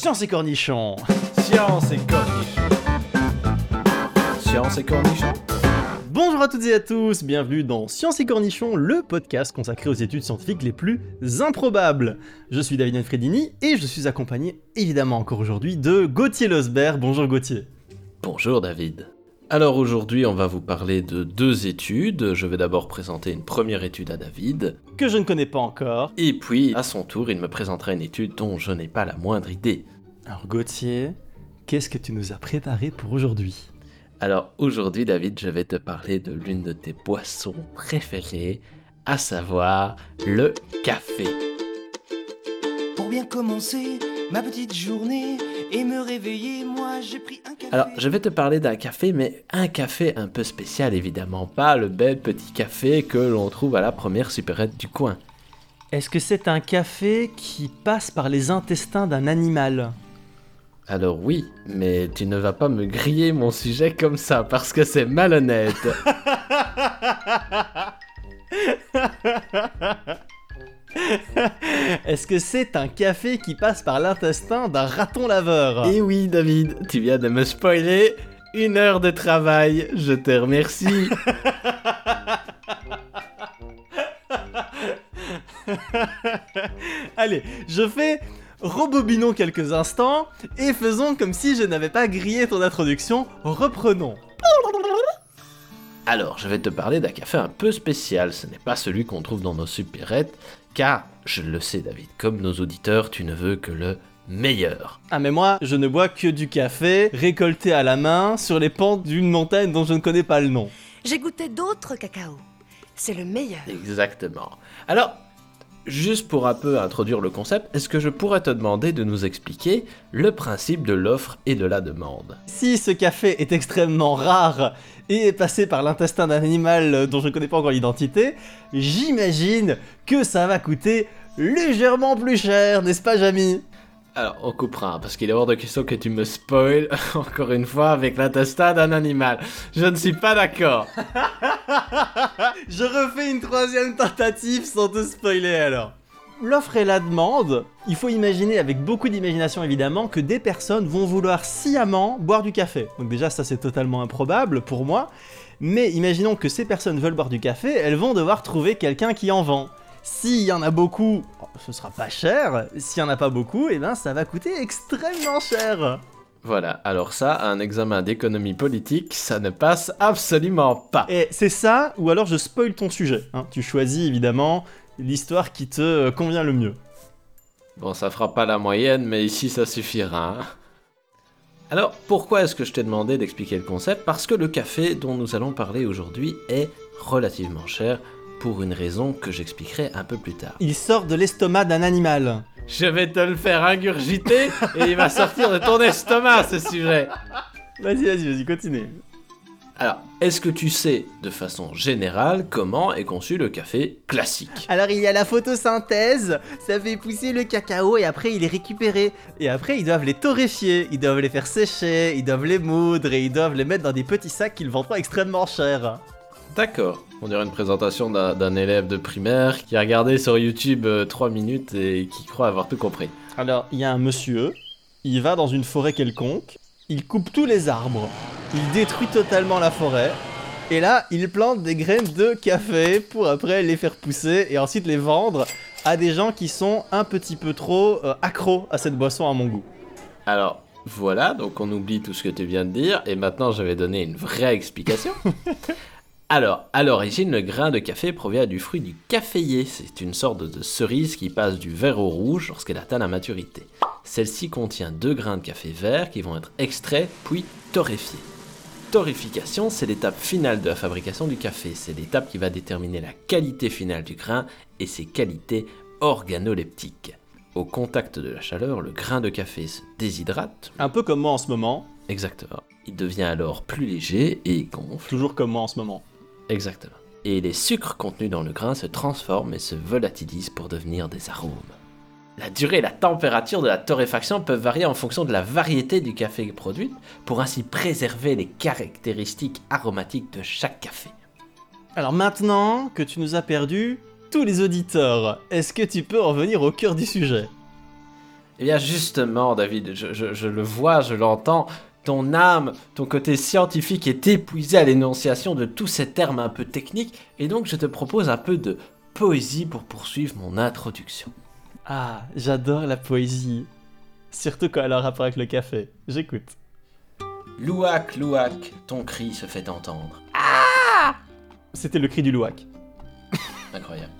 Science et cornichons Science et cornichons. Science et cornichons. Bonjour à toutes et à tous, bienvenue dans Science et cornichons, le podcast consacré aux études scientifiques les plus improbables. Je suis David Fredini et je suis accompagné évidemment encore aujourd'hui de Gauthier Losbert. Bonjour Gauthier. Bonjour David. Alors aujourd'hui, on va vous parler de deux études. Je vais d'abord présenter une première étude à David. Que je ne connais pas encore. Et puis, à son tour, il me présentera une étude dont je n'ai pas la moindre idée. Alors Gauthier, qu'est-ce que tu nous as préparé pour aujourd'hui? Alors aujourd'hui, David, je vais te parler de l'une de tes boissons préférées, à savoir le café. Pour bien commencer ma petite journée et me réveiller, moi j'ai pris un café. Alors, je vais te parler d'un café, mais un café un peu spécial, évidemment. Pas le bel petit café que l'on trouve à la première supérette du coin. Est-ce que c'est un café qui passe par les intestins d'un animal? Alors oui, mais tu ne vas pas me griller mon sujet comme ça, parce que c'est malhonnête. Est-ce que c'est un café qui passe par l'intestin d'un raton laveur? Et oui, David, tu viens de me spoiler une heure de travail. Je te remercie. Allez, je fais rebobinons quelques instants et faisons comme si je n'avais pas grillé ton introduction. Reprenons. Alors, je vais te parler d'un café un peu spécial. Ce n'est pas celui qu'on trouve dans nos supérettes, car, je le sais, David, comme nos auditeurs, tu ne veux que le meilleur. Ah mais moi, je ne bois que du café récolté à la main sur les pentes d'une montagne dont je ne connais pas le nom. J'ai goûté d'autres cacao. C'est le meilleur. Exactement. Alors, juste pour un peu introduire le concept, est-ce que je pourrais te demander de nous expliquer le principe de l'offre et de la demande? Si ce café est extrêmement rare et est passé par l'intestin d'un animal dont je ne connais pas encore l'identité, j'imagine que ça va coûter légèrement plus cher, n'est-ce pas Jamy? Alors, on coupera, hein, parce qu'il est hors de question que tu me spoil encore une fois avec l'intestin d'un animal. Je ne suis pas d'accord. Je refais une troisième tentative sans te spoiler alors. L'offre et la demande, il faut imaginer avec beaucoup d'imagination évidemment que des personnes vont vouloir sciemment boire du café. Donc déjà ça c'est totalement improbable pour moi, mais imaginons que ces personnes veulent boire du café, elles vont devoir trouver quelqu'un qui en vend. S'il y en a beaucoup, ce sera pas cher. S'il y en a pas beaucoup, eh ben ça va coûter extrêmement cher. Voilà, alors ça, un examen d'économie politique, ça ne passe absolument pas. Et c'est ça, ou alors je spoil ton sujet. hein. Tu choisis évidemment l'histoire qui te euh, convient le mieux. Bon, ça fera pas la moyenne, mais ici ça suffira. hein. Alors, pourquoi est-ce que je t'ai demandé d'expliquer le concept? Parce que le café dont nous allons parler aujourd'hui est relativement cher pour une raison que j'expliquerai un peu plus tard. Il sort de l'estomac d'un animal. Je vais te le faire ingurgiter et il va sortir de ton estomac ce sujet. Vas-y, vas-y, vas-y, continue. Alors, est-ce que tu sais de façon générale comment est conçu le café classique Alors il y a la photosynthèse, ça fait pousser le cacao et après il est récupéré. Et après ils doivent les torréfier, ils doivent les faire sécher, ils doivent les moudre et ils doivent les mettre dans des petits sacs qu'ils vendront extrêmement cher. D'accord. On dirait une présentation d'un d'un élève de primaire qui a regardé sur YouTube 3 minutes et qui croit avoir tout compris. Alors il y a un monsieur, il va dans une forêt quelconque, il coupe tous les arbres, il détruit totalement la forêt. Et là, il plante des graines de café pour après les faire pousser et ensuite les vendre à des gens qui sont un petit peu trop euh, accros à cette boisson à mon goût. Alors, voilà, donc on oublie tout ce que tu viens de dire et maintenant je vais donner une vraie explication. Alors, à l'origine, le grain de café provient du fruit du caféier. C'est une sorte de cerise qui passe du vert au rouge lorsqu'elle atteint la maturité. Celle-ci contient deux grains de café vert qui vont être extraits puis torréfiés. Torréfication, c'est l'étape finale de la fabrication du café. C'est l'étape qui va déterminer la qualité finale du grain et ses qualités organoleptiques. Au contact de la chaleur, le grain de café se déshydrate. Un peu comme moi en ce moment, Exactement. Il devient alors plus léger et gonfle. toujours comme moi en ce moment. Exactement. Et les sucres contenus dans le grain se transforment et se volatilisent pour devenir des arômes. La durée et la température de la torréfaction peuvent varier en fonction de la variété du café produit, pour ainsi préserver les caractéristiques aromatiques de chaque café. Alors maintenant que tu nous as perdu tous les auditeurs, est-ce que tu peux revenir au cœur du sujet? Eh bien justement, David, je, je- je le vois, je l'entends, ton âme, ton côté scientifique est épuisé à l'énonciation de tous ces termes un peu techniques, et donc je te propose un peu de poésie pour poursuivre mon introduction. Ah, j'adore la poésie. Surtout quand elle a un rapport avec le café. J'écoute. Louac, louac, ton cri se fait entendre. C'était le cri du louac. Incroyable.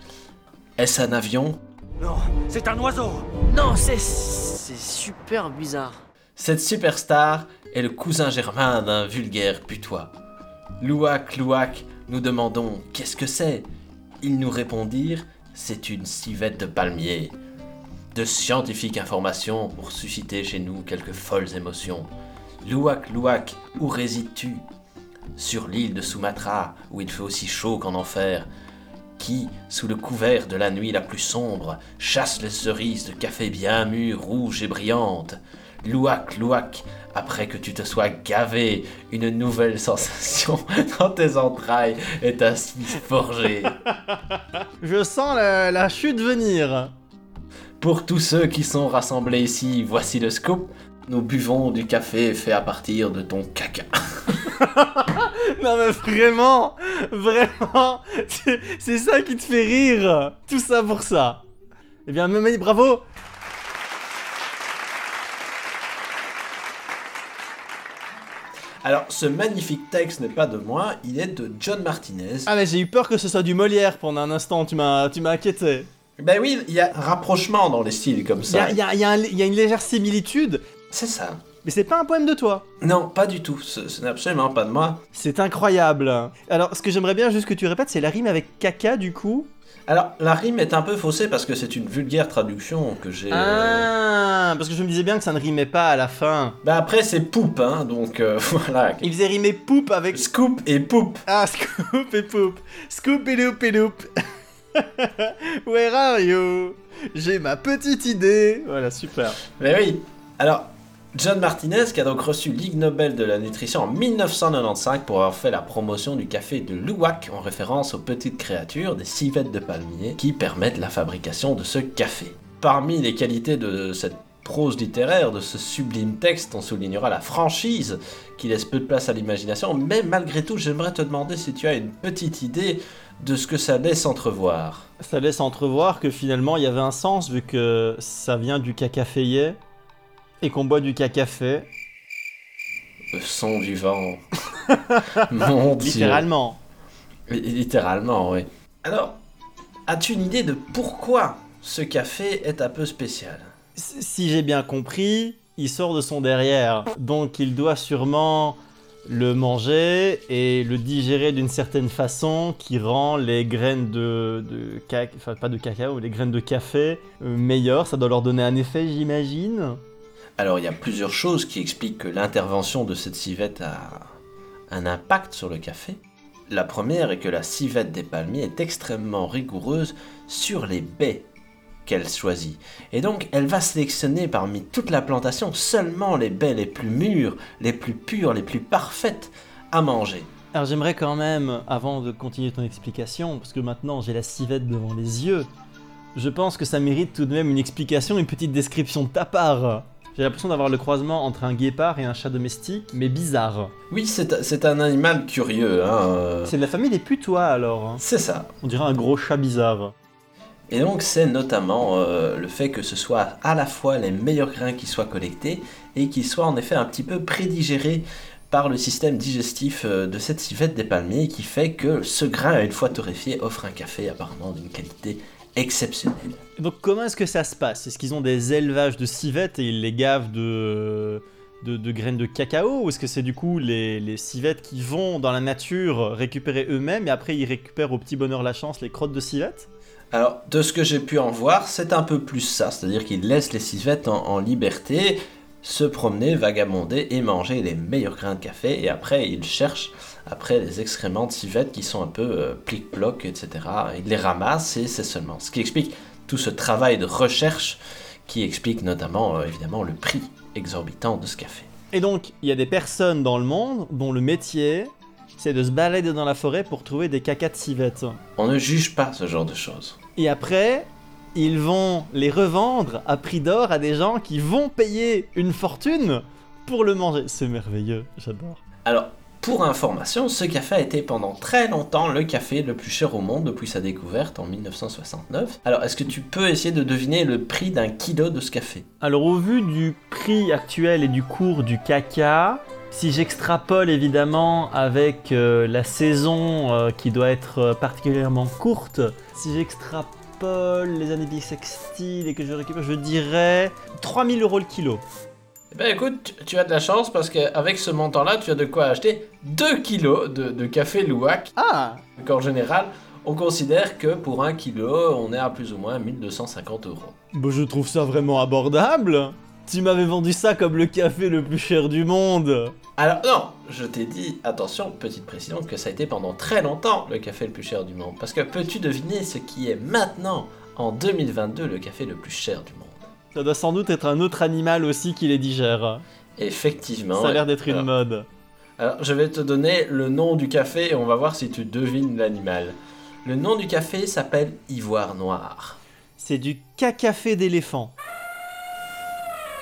Est-ce un avion? Non, c'est un oiseau Non, c'est. C'est super bizarre. Cette superstar est le cousin germain d'un vulgaire putois. Louac, louac, nous demandons qu'est-ce que c'est? Ils nous répondirent c'est une civette de palmier. De scientifiques informations pour susciter chez nous quelques folles émotions. Louac, louac, où résides-tu? Sur l'île de Sumatra, où il fait aussi chaud qu'en enfer. Qui, sous le couvert de la nuit la plus sombre, chasse les cerises de café bien mûres, rouges et brillantes? Louac, louac, après que tu te sois gavé, une nouvelle sensation dans tes entrailles est ainsi forgée. Je sens la, la chute venir. Pour tous ceux qui sont rassemblés ici, voici le scoop. Nous buvons du café fait à partir de ton caca. Non mais vraiment, vraiment, c'est c'est ça qui te fait rire. Tout ça pour ça. Eh bien, Mémé, bravo. Alors, ce magnifique texte n'est pas de moi, il est de John Martinez. Ah mais j'ai eu peur que ce soit du Molière pendant un instant. Tu m'as, tu m'as inquiété. Ben oui, il y a un rapprochement dans les styles comme Il y a, ça. il y a- y a un- il y a une légère similitude, C'est ça. mais c'est pas un poème de toi. Non, pas du tout. Ce, ce n'est absolument pas de moi. C'est incroyable. Alors, ce que j'aimerais bien juste que tu répètes, c'est la rime avec caca du coup. Alors, la rime est un peu faussée parce que c'est une vulgaire traduction que j'ai. euh, Ah, parce que je me disais bien que ça ne rimait pas à la fin. Ben après, c'est poupe, hein, donc euh, voilà. Il faisait rimer poupe avec. Scoop et poupe. Ah, scoop et poupe. Scoop et loop et loop. Where are you? J'ai ma petite idée. Voilà, super. Mais oui. Alors, John Martinez, qui a donc reçu Ligue Nobel de la nutrition en 1995 pour avoir fait la promotion du café de Louac en référence aux petites créatures des civettes de palmier qui permettent la fabrication de ce café. Parmi les qualités de cette prose littéraire, de ce sublime texte, on soulignera la franchise qui laisse peu de place à l'imagination, mais malgré tout, j'aimerais te demander si tu as une petite idée de ce que ça laisse entrevoir. Ça laisse entrevoir que finalement il y avait un sens vu que ça vient du cacaféier et qu'on boit du cacafé. Le son du vent. Mon Dieu. Littéralement. Li- Littéralement, oui. Alors, as-tu une idée de pourquoi ce café est un peu spécial? Si j'ai bien compris, il sort de son derrière. Donc il doit sûrement le manger et le digérer d'une certaine façon qui rend les graines de, de enfin pas de cacao, les graines de café euh, meilleures. Ça doit leur donner un effet, j'imagine. Alors, il y a plusieurs choses qui expliquent que l'intervention de cette civette a un impact sur le café. La première est que la civette des palmiers est extrêmement rigoureuse sur les baies qu'elle choisit. Et donc, elle va sélectionner parmi toute la plantation seulement les baies les plus mûres, les plus pures, les plus parfaites à manger. Alors j'aimerais quand même, avant de continuer ton explication, parce que maintenant j'ai la civette devant les yeux, je pense que ça mérite tout de même une explication, une petite description de ta part. J'ai l'impression d'avoir le croisement entre un guépard et un chat domestique, mais bizarre. Oui, c'est un animal curieux. Hein. euh, C'est de la famille des putois alors. hein. C'est ça. On dirait un gros chat bizarre. Et donc c'est notamment euh, le fait que ce soit à la fois les meilleurs grains qui soient collectés et qui soient en effet un petit peu prédigérés par le système digestif euh, de cette civette des palmiers qui fait que ce grain, une fois torréfié, offre un café apparemment d'une qualité exceptionnelle. Et Donc comment est-ce que ça se passe? Est-ce qu'ils ont des élevages de civettes et ils les gavent de, de, de graines de cacao? Ou est-ce que c'est du coup les, les civettes qui vont dans la nature récupérer eux-mêmes et après ils récupèrent au petit bonheur la chance les crottes de civettes? Alors, de ce que j'ai pu en voir, c'est un peu plus ça, c'est-à-dire qu'ils laissent les civettes en, en liberté, se promener, vagabonder et manger les meilleurs grains de café, et après ils cherchent après les excréments de civettes qui sont un peu euh, plic-ploc, etc. Ils les ramassent et c'est seulement. Ce qui explique tout ce travail de recherche qui explique notamment euh, évidemment le prix exorbitant de ce café. Et donc, il y a des personnes dans le monde dont le métier, c'est de se balader dans la forêt pour trouver des cacas de civettes. On ne juge pas ce genre de choses. Et après, ils vont les revendre à prix d'or à des gens qui vont payer une fortune pour le manger. C'est merveilleux, j'adore. Alors, pour information, ce café a été pendant très longtemps le café le plus cher au monde depuis sa découverte en 1969. Alors, est-ce que tu peux essayer de deviner le prix d'un kilo de ce café? Alors au vu du prix actuel et du cours du caca, si j'extrapole évidemment avec euh, la saison euh, qui doit être euh, particulièrement courte, si j'extrapole les années bissextiles et que je récupère, je dirais 3000 euros le kilo. Eh ben écoute, tu- tu as de la chance parce qu'avec ce montant-là, tu as de quoi acheter 2 kilos de, de café Louac. Ah Donc en général, on considère que pour 1 kilo, on est à plus ou moins 1250 euros. Bah je trouve ça vraiment abordable Tu m'avais vendu ça comme le café le plus cher du monde Alors non, je t'ai dit, attention, petite précision, que ça a été pendant très longtemps le café le plus cher du monde. Parce que peux-tu deviner ce qui est maintenant, en 2022, le café le plus cher du monde? Ça doit sans doute être un autre animal aussi qui les digère. Effectivement. Ça a l'air d'être une Alors- mode. Alors, je vais te donner le nom du café et on va voir si tu devines l'animal. Le nom du café s'appelle Ivoire Noir. C'est du cacafé d'éléphant.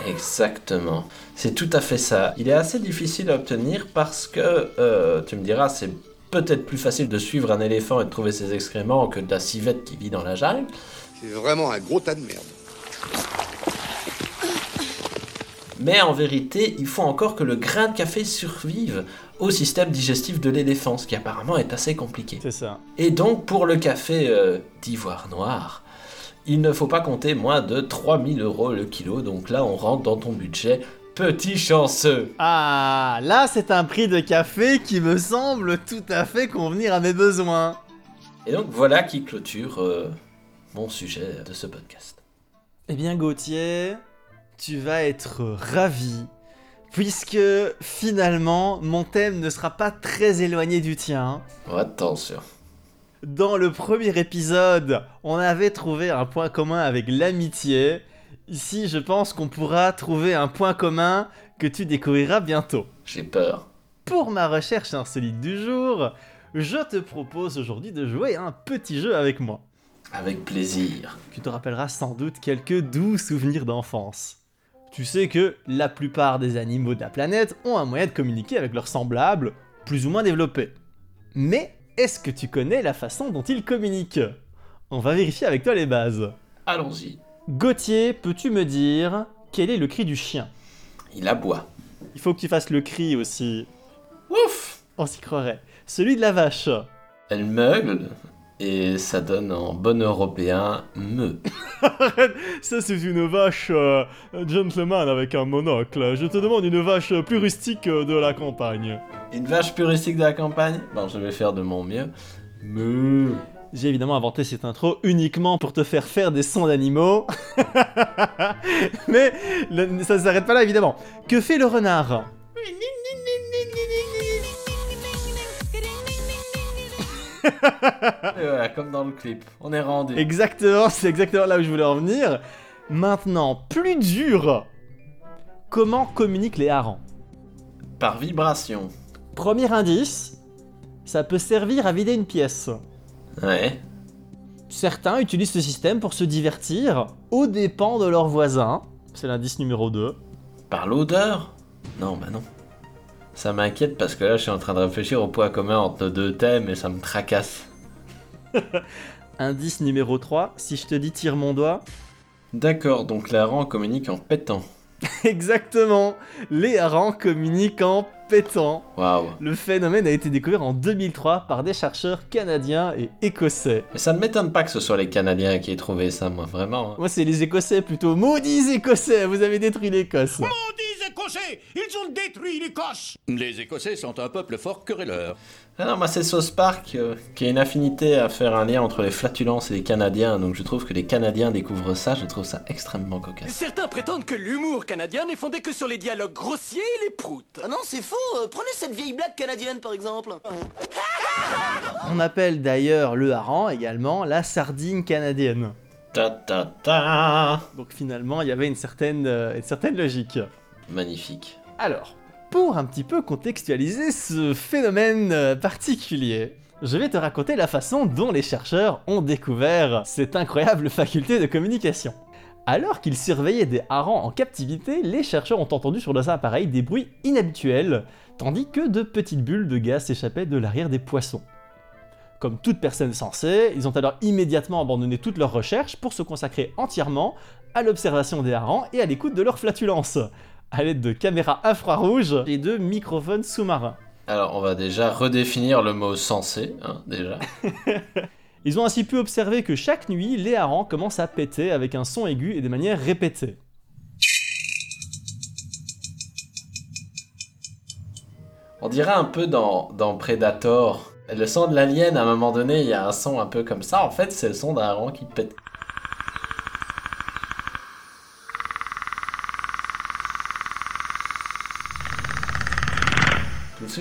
Exactement. C'est tout à fait ça. Il est assez difficile à obtenir parce que, euh, tu me diras, c'est peut-être plus facile de suivre un éléphant et de trouver ses excréments que de la civette qui vit dans la jungle. C'est vraiment un gros tas de merde. Mais en vérité, il faut encore que le grain de café survive au système digestif de l'éléphant, ce qui apparemment est assez compliqué. C'est ça. Et donc, pour le café euh, d'ivoire noir, il ne faut pas compter moins de 3000 euros le kilo. Donc là, on rentre dans ton budget. Petit chanceux. Ah, là c'est un prix de café qui me semble tout à fait convenir à mes besoins. Et donc, voilà qui clôture euh, mon sujet de ce podcast. Eh bien Gauthier, tu vas être ravi, puisque finalement mon thème ne sera pas très éloigné du tien. Attention. Dans le premier épisode, on avait trouvé un point commun avec l'amitié. Ici, je pense qu'on pourra trouver un point commun que tu découvriras bientôt. J'ai peur. Pour ma recherche insolite du jour, je te propose aujourd'hui de jouer à un petit jeu avec moi. Avec plaisir. Tu te rappelleras sans doute quelques doux souvenirs d'enfance. Tu sais que la plupart des animaux de la planète ont un moyen de communiquer avec leurs semblables, plus ou moins développé. Mais est-ce que tu connais la façon dont ils communiquent On va vérifier avec toi les bases. Allons-y. Gauthier, peux-tu me dire quel est le cri du chien? Il aboie. Il faut que tu fasses le cri aussi. Ouf On s'y croirait. Celui de la vache. Elle meugle. Et ça donne en bon européen me. Ça, c'est une vache euh, gentleman avec un monocle. Je te demande une vache plus rustique de la campagne. Une vache puristique de la campagne? Bon, je vais faire de mon mieux. Me. J'ai évidemment inventé cette intro uniquement pour te faire faire des sons d'animaux. Mais le- ça ne s'arrête pas là, évidemment. Que fait le renard? voilà, comme dans le clip. On est rendu. Exactement, c'est exactement là où je voulais en venir. Maintenant, plus dur. Comment communiquent les harengs? Par vibration. Premier indice, ça peut servir à vider une pièce. Ouais. Certains utilisent ce système pour se divertir aux dépens de leurs voisins. C'est l'indice numéro 2. Par l'odeur? Non, bah non. Ça m'inquiète parce que là, je suis en train de réfléchir au point commun entre nos deux thèmes et ça me tracasse. Indice numéro 3, si je te dis tire mon doigt. D'accord, donc la rang communique en pétant. Exactement, les harengs communiquent en pétant. Waouh. Le phénomène a été découvert en 2003 par des chercheurs canadiens et écossais. Mais ça ne m'étonne pas que ce soit les Canadiens qui aient trouvé ça, moi, vraiment. hein. Moi, c'est les écossais plutôt. Maudits écossais, vous avez détruit l'Écosse. Maudits Écossais Ils ont détruit l'Écosse Les Écossais sont un peuple fort querelleur. Ah non, moi c'est Sauce Park euh, qui a une affinité à faire un lien entre les flatulences et les Canadiens, donc je trouve que les Canadiens découvrent ça, je trouve ça extrêmement cocasse. Certains prétendent que l'humour canadien n'est fondé que sur les dialogues grossiers et les proutes. Ah non, c'est faux. euh, prenez cette vieille blague canadienne par exemple. On appelle d'ailleurs le hareng également la sardine canadienne. Ta ta ta Donc finalement, il y avait une certaine, euh, une certaine logique. Magnifique. Alors, pour un petit peu contextualiser ce phénomène euh, particulier, Je vais te raconter la façon dont les chercheurs ont découvert cette incroyable faculté de communication. Alors qu'ils surveillaient des harengs en captivité, les chercheurs ont entendu sur leurs appareils des bruits inhabituels, tandis que de petites bulles de gaz s'échappaient de l'arrière des poissons. Comme toute personne sensée, ils ont alors immédiatement abandonné toutes leurs recherches pour se consacrer entièrement à l'observation des harengs et à l'écoute de leurs flatulences, à l'aide de caméras infrarouges et de microphones sous-marins. Alors, on va déjà redéfinir le mot sensé, hein, déjà. Ils ont ainsi pu observer que chaque nuit, les harengs commencent à péter avec un son aigu et de manière répétée. On dirait un peu dans, dans Predator. Le son de l'alien, à un moment donné, il y a un son un peu comme ça. En fait, c'est le son d'un hareng qui pète.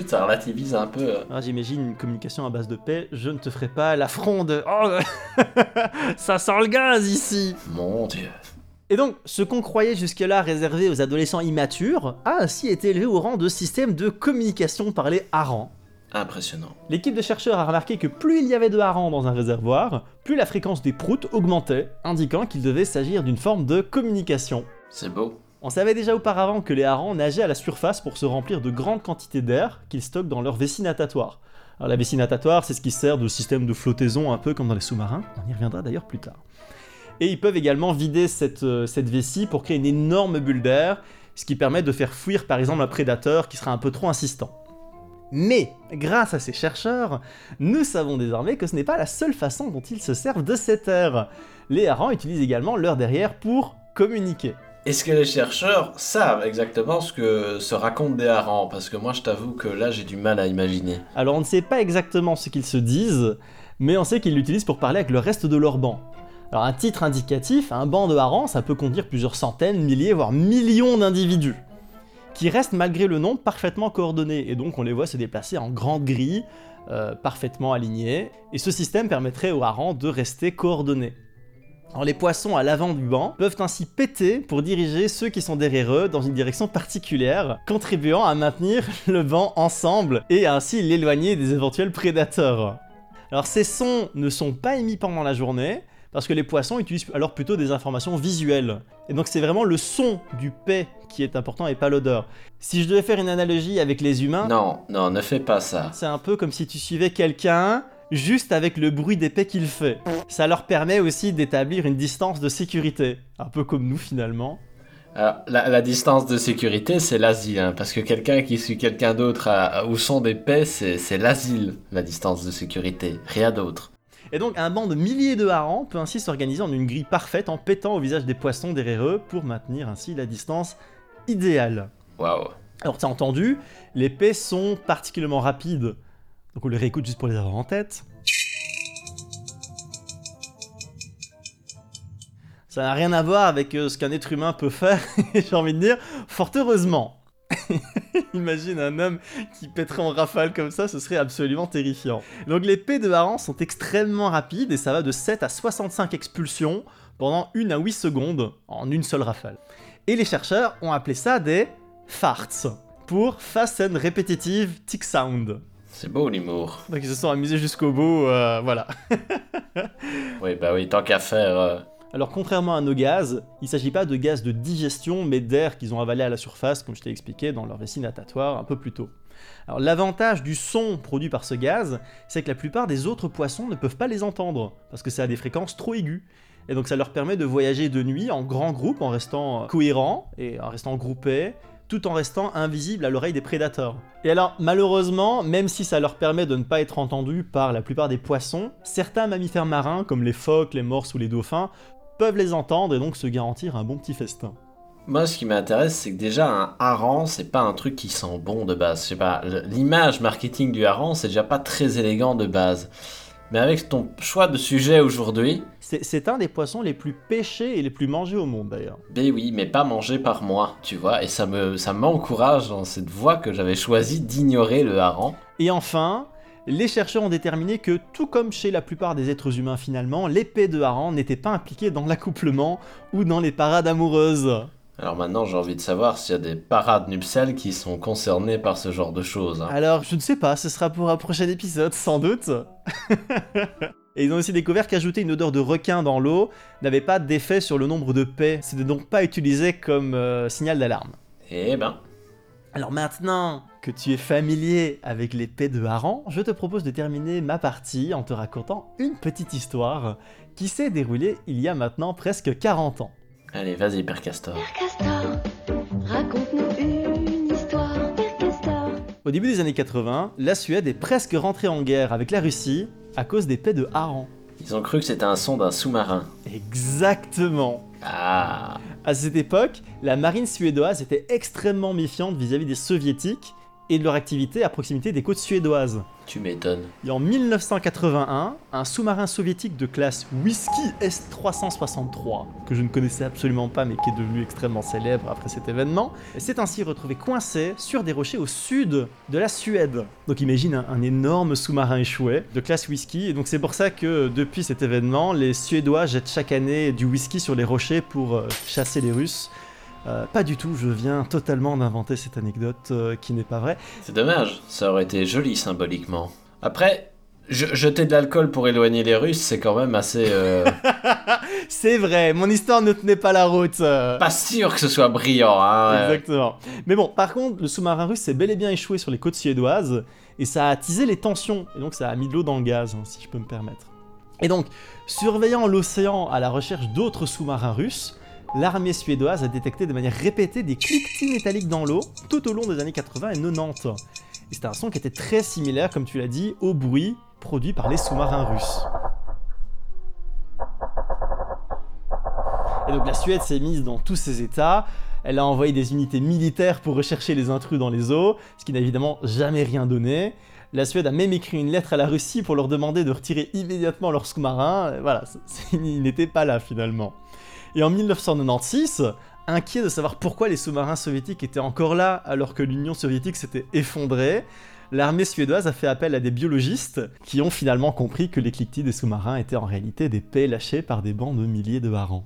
Ça relativise un peu. euh. Ah, J'imagine une communication à base de paix, je ne te ferai pas l'affront de... Oh, ça sent le gaz ici Mon dieu. Et donc, ce qu'on croyait jusque-là réservé aux adolescents immatures a ainsi été élevé au rang de système de communication par les harengs. Impressionnant. L'équipe de chercheurs a remarqué que plus il y avait de harengs dans un réservoir, plus la fréquence des proutes augmentait, indiquant qu'il devait s'agir d'une forme de communication. C'est beau. On savait déjà auparavant que les harengs nageaient à la surface pour se remplir de grandes quantités d'air qu'ils stockent dans leur vessie natatoire. Alors la vessie natatoire, c'est ce qui sert de système de flottaison un peu comme dans les sous-marins, on y reviendra d'ailleurs plus tard. Et ils peuvent également vider cette, euh, vessie pour créer une énorme bulle d'air, ce qui permet de faire fuir par exemple un prédateur qui sera un peu trop insistant. Mais, grâce à ces chercheurs, nous savons désormais que ce n'est pas la seule façon dont ils se servent de cet air. Les harengs utilisent également leur derrière pour communiquer. Est-ce que les chercheurs savent exactement ce que se racontent des harengs Parce que moi, je t'avoue que là, j'ai du mal à imaginer. Alors on ne sait pas exactement ce qu'ils se disent, mais on sait qu'ils l'utilisent pour parler avec le reste de leur banc. Alors un titre indicatif, un banc de harengs, ça peut contenir plusieurs centaines, milliers, voire millions d'individus, qui restent malgré le nom parfaitement coordonnés, et donc on les voit se déplacer en grande grille, euh, parfaitement alignés, et ce système permettrait aux harengs de rester coordonnés. Alors les poissons à l'avant du banc peuvent ainsi péter pour diriger ceux qui sont derrière eux dans une direction particulière, contribuant à maintenir le banc ensemble et ainsi l'éloigner des éventuels prédateurs. Alors ces sons ne sont pas émis pendant la journée, parce que les poissons utilisent alors plutôt des informations visuelles. Et donc c'est vraiment le son du paix qui est important et pas l'odeur. Si je devais faire une analogie avec les humains, Non, non, ne fais pas ça. c'est un peu comme si tu suivais quelqu'un juste avec le bruit d'épée qu'il fait. Ça leur permet aussi d'établir une distance de sécurité, un peu comme nous finalement. Alors, la, la distance de sécurité, c'est l'asile, hein, parce que quelqu'un qui suit quelqu'un d'autre à- à- au son d'épée, c'est c'est l'asile, la distance de sécurité, rien d'autre. Et donc un banc de milliers de harengs peut ainsi s'organiser en une grille parfaite en pétant au visage des poissons derrière eux pour maintenir ainsi la distance idéale. Waouh. Alors t'as entendu, les paix sont particulièrement rapides. Donc on les réécoute juste pour les avoir en tête. Ça n'a rien à voir avec euh, ce qu'un être humain peut faire, j'ai envie de dire, fort heureusement. Imagine un homme qui pèterait en rafale comme ça, ce serait absolument terrifiant. Donc les P de harengs sont extrêmement rapides et ça va de 7 à 65 expulsions pendant 1 à 8 secondes en une seule rafale. Et les chercheurs ont appelé ça des farts pour Fast and Repetitive Tick Sound. C'est beau l'humour. Donc ils se sont amusés jusqu'au bout, euh, voilà. Oui, bah oui, tant qu'à faire. euh, Alors contrairement à nos gaz, il ne s'agit pas de gaz de digestion, mais d'air qu'ils ont avalé à la surface, comme je t'ai expliqué dans leur vessie natatoire un peu plus tôt. Alors l'avantage du son produit par ce gaz, c'est que la plupart des autres poissons ne peuvent pas les entendre, parce que c'est à des fréquences trop aiguës. Et donc ça leur permet de voyager de nuit en grand groupe, en restant cohérents et en restant groupés, tout en restant invisibles à l'oreille des prédateurs. Et alors, malheureusement, même si ça leur permet de ne pas être entendus par la plupart des poissons, certains mammifères marins, comme les phoques, les morses ou les dauphins, peuvent les entendre et donc se garantir un bon petit festin. Moi, ce qui m'intéresse, c'est que déjà, un hareng, c'est pas un truc qui sent bon de base. Je sais pas, l'image marketing du hareng, c'est déjà pas très élégant de base. Mais avec ton choix de sujet aujourd'hui, C'est un des poissons les plus pêchés et les plus mangés au monde d'ailleurs. ben oui, mais pas mangé par moi, tu vois. Et ça me, ça m'encourage dans cette voie que j'avais choisi d'ignorer le hareng. Et enfin, les chercheurs ont déterminé que, tout comme chez la plupart des êtres humains finalement, l'épée de hareng n'était pas impliquée dans l'accouplement ou dans les parades amoureuses. Alors maintenant, j'ai envie de savoir s'il y a des parades nuptiales qui sont concernées par ce genre de choses. hein. Alors, je ne sais pas, ce sera pour un prochain épisode, sans doute. Et ils ont aussi découvert qu'ajouter une odeur de requin dans l'eau n'avait pas d'effet sur le nombre de paix. C'était donc pas utilisé comme euh, signal d'alarme. Eh ben, Alors maintenant que tu es familier avec les paix de hareng, je te propose de terminer ma partie en te racontant une petite histoire qui s'est déroulée il y a maintenant presque 40 ans. Allez, vas-y, Père Castor. Castor, raconte-nous une histoire, Père Castor. Au début des années 80, la Suède est presque rentrée en guerre avec la Russie à cause des paix de hareng. Ils ont cru que c'était un son d'un sous-marin. Exactement Ah, À cette époque, la marine suédoise était extrêmement méfiante vis-à-vis des soviétiques et de leur activité à proximité des côtes suédoises. tu m'étonnes. Et en 1981, un sous-marin soviétique de classe Whisky S-363, que je ne connaissais absolument pas mais qui est devenu extrêmement célèbre après cet événement, s'est ainsi retrouvé coincé sur des rochers au sud de la Suède. Donc imagine un, un énorme sous-marin échoué de classe whisky, et donc c'est pour ça que depuis cet événement, les Suédois jettent chaque année du whisky sur les rochers pour euh, chasser les Russes. Euh, pas du tout, je viens totalement d'inventer cette anecdote euh, qui n'est pas vraie. C'est dommage, ça aurait été joli symboliquement. Après, je- jeter de l'alcool pour éloigner les Russes, c'est quand même assez... euh, C'est vrai, mon histoire ne tenait pas la route. pas sûr que ce soit brillant, hein. Exactement. Mais bon, par contre, le sous-marin russe s'est bel et bien échoué sur les côtes suédoises et ça a attisé les tensions et donc ça a mis de l'eau dans le gaz, hein, si je peux me permettre. Et donc, surveillant l'océan à la recherche d'autres sous-marins russes, l'armée suédoise a détecté de manière répétée des cliquetis métalliques dans l'eau tout au long des années 80 et 90. Et c'était un son qui était très similaire, comme tu l'as dit, au bruit produit par les sous-marins russes. Et donc la Suède s'est mise dans tous ses états. Elle a envoyé des unités militaires pour rechercher les intrus dans les eaux, ce qui n'a évidemment jamais rien donné. La Suède a même écrit une lettre à la Russie pour leur demander de retirer immédiatement leurs sous-marins. Voilà, ils n'étaient pas là finalement. Et en 1996, inquiet de savoir pourquoi les sous-marins soviétiques étaient encore là alors que l'Union soviétique s'était effondrée, l'armée suédoise a fait appel à des biologistes qui ont finalement compris que les cliquetis des sous-marins étaient en réalité des paix lâchées par des bancs de milliers de harengs.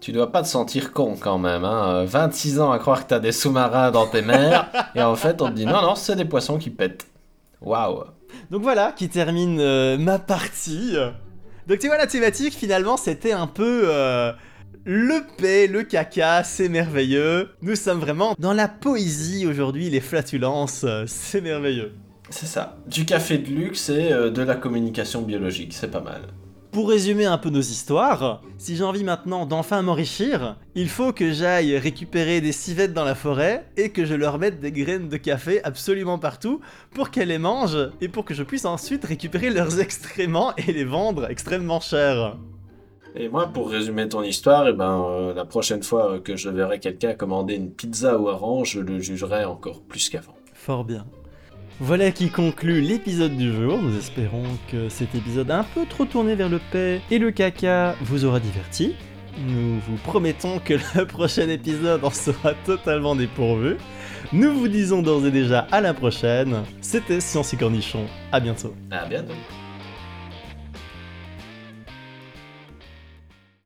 Tu dois pas te sentir con quand même, hein. Euh, 26 ans à croire que t'as des sous-marins dans tes mers, et en fait on te dit non, non, c'est des poissons qui pètent. Waouh. Donc voilà qui termine euh, ma partie. Donc tu vois la thématique finalement c'était un peu euh, le paix, le caca, c'est merveilleux. Nous sommes vraiment dans la poésie aujourd'hui, les flatulences, c'est merveilleux. C'est ça. Du café de luxe et euh, de la communication biologique, c'est pas mal. Pour résumer un peu nos histoires, si j'ai envie maintenant d'enfin m'enrichir, il faut que j'aille récupérer des civettes dans la forêt et que je leur mette des graines de café absolument partout pour qu'elles les mangent et pour que je puisse ensuite récupérer leurs excréments et les vendre extrêmement cher. Et moi, pour résumer ton histoire, eh ben, euh, la prochaine fois que je verrai quelqu'un commander une pizza au hareng, je le jugerai encore plus qu'avant. Fort bien. Voilà qui conclut l'épisode du jour. Nous espérons que cet épisode un peu trop tourné vers le paix et le caca vous aura diverti. Nous vous promettons que le prochain épisode en sera totalement dépourvu. Nous vous disons d'ores et déjà à la prochaine. C'était Science et Cornichon. À bientôt. À bientôt.